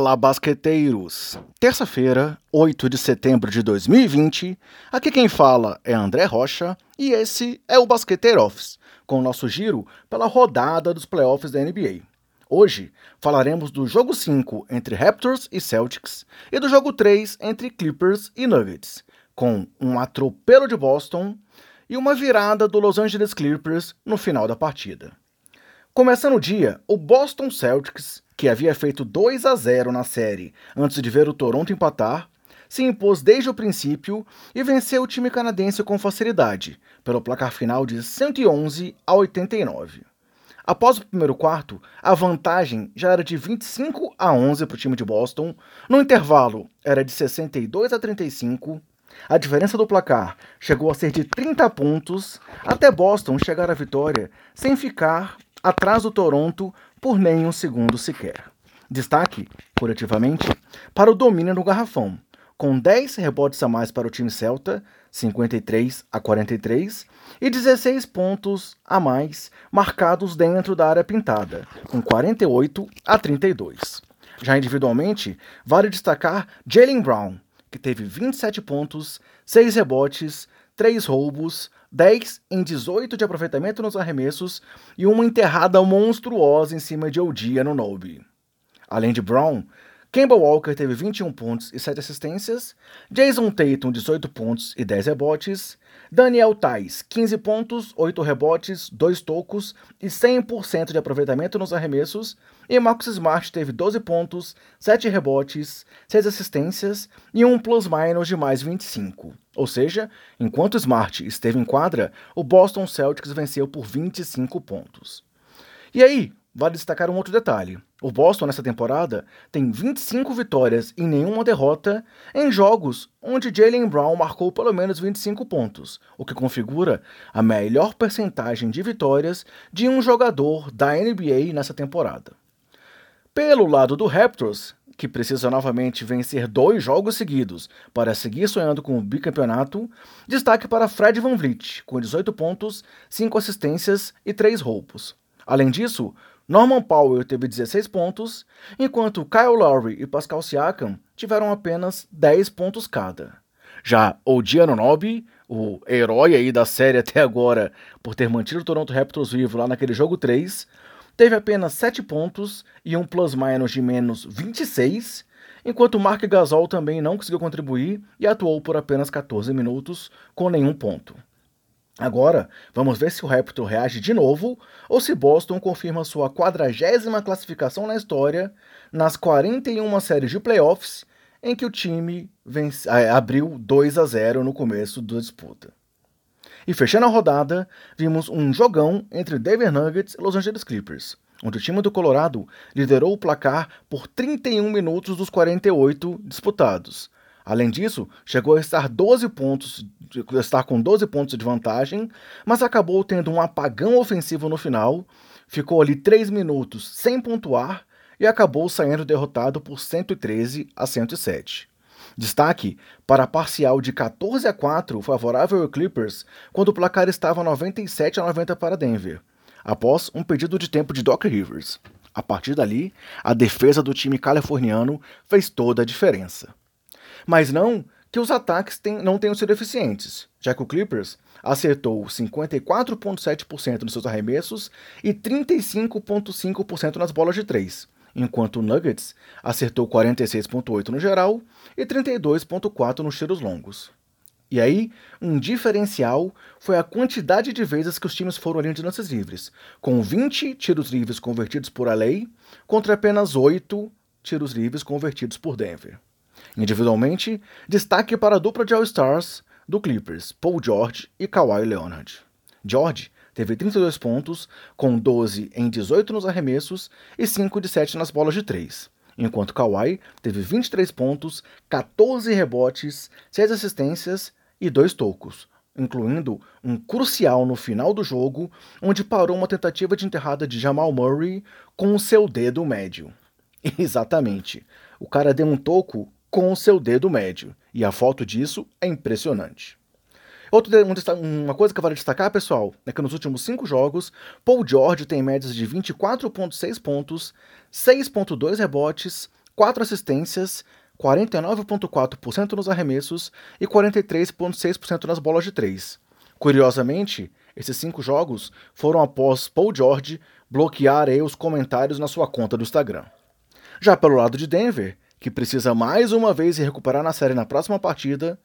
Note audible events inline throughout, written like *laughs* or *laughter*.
Fala basqueteiros! Terça-feira, 8 de setembro de 2020, aqui quem fala é André Rocha e esse é o Basqueteiro Office, com o nosso giro pela rodada dos playoffs da NBA. Hoje falaremos do jogo 5 entre Raptors e Celtics e do jogo 3 entre Clippers e Nuggets, com um atropelo de Boston e uma virada do Los Angeles Clippers no final da partida. Começando o dia, o Boston Celtics, que havia feito 2 a 0 na série antes de ver o Toronto empatar, se impôs desde o princípio e venceu o time canadense com facilidade, pelo placar final de 111 a 89. Após o primeiro quarto, a vantagem já era de 25 a 11 para o time de Boston, no intervalo era de 62 a 35. A diferença do placar chegou a ser de 30 pontos, até Boston chegar à vitória sem ficar atrás do Toronto por nem um segundo sequer. Destaque, coletivamente, para o domínio no garrafão, com 10 rebotes a mais para o time celta, 53 a 43, e 16 pontos a mais marcados dentro da área pintada, com 48 a 32. Já individualmente, vale destacar Jalen Brown, que teve 27 pontos, 6 rebotes, 3 roubos, 10 em 18 de aproveitamento nos arremessos e uma enterrada monstruosa em cima de Odia no Nobe. Além de Brown, Kemba Walker teve 21 pontos e 7 assistências, Jason Tatum 18 pontos e 10 rebotes, Daniel Tais 15 pontos, 8 rebotes, 2 tocos e 100% de aproveitamento nos arremessos, e Marcus Smart teve 12 pontos, 7 rebotes, 6 assistências e um plus-minus de mais 25. Ou seja, enquanto Smart esteve em quadra, o Boston Celtics venceu por 25 pontos. E aí, Vale destacar um outro detalhe. O Boston, nessa temporada, tem 25 vitórias e nenhuma derrota em jogos onde Jalen Brown marcou pelo menos 25 pontos, o que configura a melhor percentagem de vitórias de um jogador da NBA nessa temporada. Pelo lado do Raptors, que precisa novamente vencer dois jogos seguidos para seguir sonhando com o bicampeonato, destaque para Fred Van Vliet, com 18 pontos, 5 assistências e 3 roubos. Além disso, Norman Powell teve 16 pontos, enquanto Kyle Lowry e Pascal Siakam tiveram apenas 10 pontos cada. Já o Giannonobi, o herói aí da série até agora por ter mantido o Toronto Raptors vivo lá naquele jogo 3, teve apenas 7 pontos e um plus-minus de menos 26, enquanto Mark Gasol também não conseguiu contribuir e atuou por apenas 14 minutos com nenhum ponto. Agora, vamos ver se o Raptor reage de novo ou se Boston confirma sua quadragésima classificação na história nas 41 séries de playoffs em que o time vence, abriu 2 a 0 no começo da disputa. E fechando a rodada, vimos um jogão entre Denver Nuggets e Los Angeles Clippers, onde o time do Colorado liderou o placar por 31 minutos dos 48 disputados, Além disso, chegou a estar 12 pontos, estar com 12 pontos de vantagem, mas acabou tendo um apagão ofensivo no final, ficou ali 3 minutos sem pontuar e acabou saindo derrotado por 113 a 107. Destaque para a parcial de 14 a 4 favorável ao Clippers, quando o placar estava 97 a 90 para Denver, após um pedido de tempo de Doc Rivers. A partir dali, a defesa do time californiano fez toda a diferença. Mas não que os ataques não tenham sido eficientes, já que o Clippers acertou 54,7% nos seus arremessos e 35,5% nas bolas de três, enquanto o Nuggets acertou 46,8% no geral e 32,4% nos tiros longos. E aí, um diferencial foi a quantidade de vezes que os times foram além de lances livres, com 20 tiros livres convertidos por LA contra apenas 8 tiros livres convertidos por Denver. Individualmente, destaque para a dupla de All-Stars do Clippers, Paul George e Kawhi Leonard. George teve 32 pontos, com 12 em 18 nos arremessos e 5 de 7 nas bolas de 3, enquanto Kawhi teve 23 pontos, 14 rebotes, 6 assistências e 2 tocos, incluindo um crucial no final do jogo, onde parou uma tentativa de enterrada de Jamal Murray com o seu dedo médio. *laughs* Exatamente. O cara deu um toco com seu dedo médio. E a foto disso é impressionante. Outro, uma coisa que vale destacar, pessoal, é que nos últimos cinco jogos, Paul George tem médias de 24,6 pontos, 6,2 rebotes, 4 assistências, 49,4% nos arremessos e 43,6% nas bolas de 3. Curiosamente, esses cinco jogos foram após Paul George bloquear os comentários na sua conta do Instagram. Já pelo lado de Denver, que precisa mais uma vez se recuperar na série na próxima partida,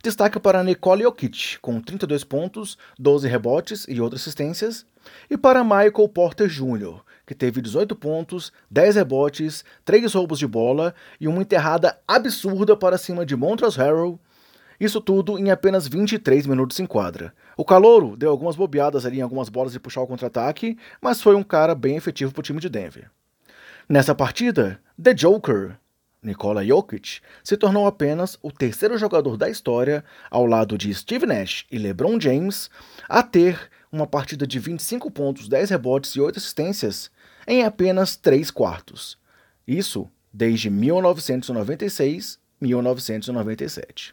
destaque para Nicole Jokic, com 32 pontos, 12 rebotes e outras assistências, e para Michael Porter Jr., que teve 18 pontos, 10 rebotes, 3 roubos de bola e uma enterrada absurda para cima de Montrezl Harrell, isso tudo em apenas 23 minutos em quadra. O Calouro deu algumas bobeadas ali em algumas bolas de puxar o contra-ataque, mas foi um cara bem efetivo para o time de Denver. Nessa partida, The Joker, Nikola Jokic, se tornou apenas o terceiro jogador da história, ao lado de Steve Nash e LeBron James, a ter uma partida de 25 pontos, 10 rebotes e 8 assistências em apenas 3 quartos. Isso desde 1996-1997.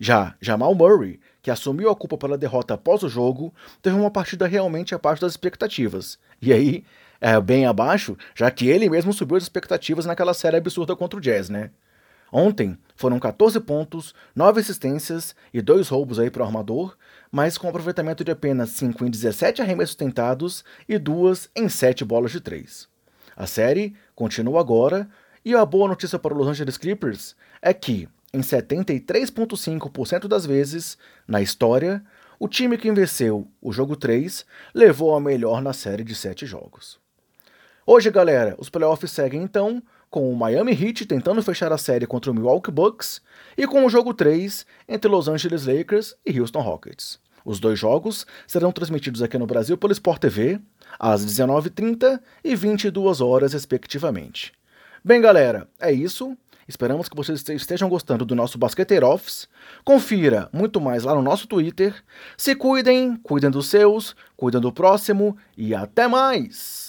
Já Jamal Murray, que assumiu a culpa pela derrota após o jogo, teve uma partida realmente abaixo das expectativas. E aí, é bem abaixo, já que ele mesmo subiu as expectativas naquela série absurda contra o Jazz, né? Ontem foram 14 pontos, 9 assistências e 2 roubos aí para o armador, mas com aproveitamento de apenas 5 em 17 arremessos tentados e 2 em 7 bolas de 3. A série continua agora, e a boa notícia para os Los Angeles Clippers é que, em 73,5% das vezes, na história, o time que venceu o jogo 3 levou a melhor na série de 7 jogos. Hoje, galera, os playoffs seguem então com o Miami Heat tentando fechar a série contra o Milwaukee Bucks e com o jogo 3 entre Los Angeles Lakers e Houston Rockets. Os dois jogos serão transmitidos aqui no Brasil pelo Sport TV às 19h30 e 22 horas, respectivamente. Bem, galera, é isso. Esperamos que vocês estejam gostando do nosso Basqueteiro Office. Confira muito mais lá no nosso Twitter. Se cuidem, cuidem dos seus, cuidem do próximo e até mais!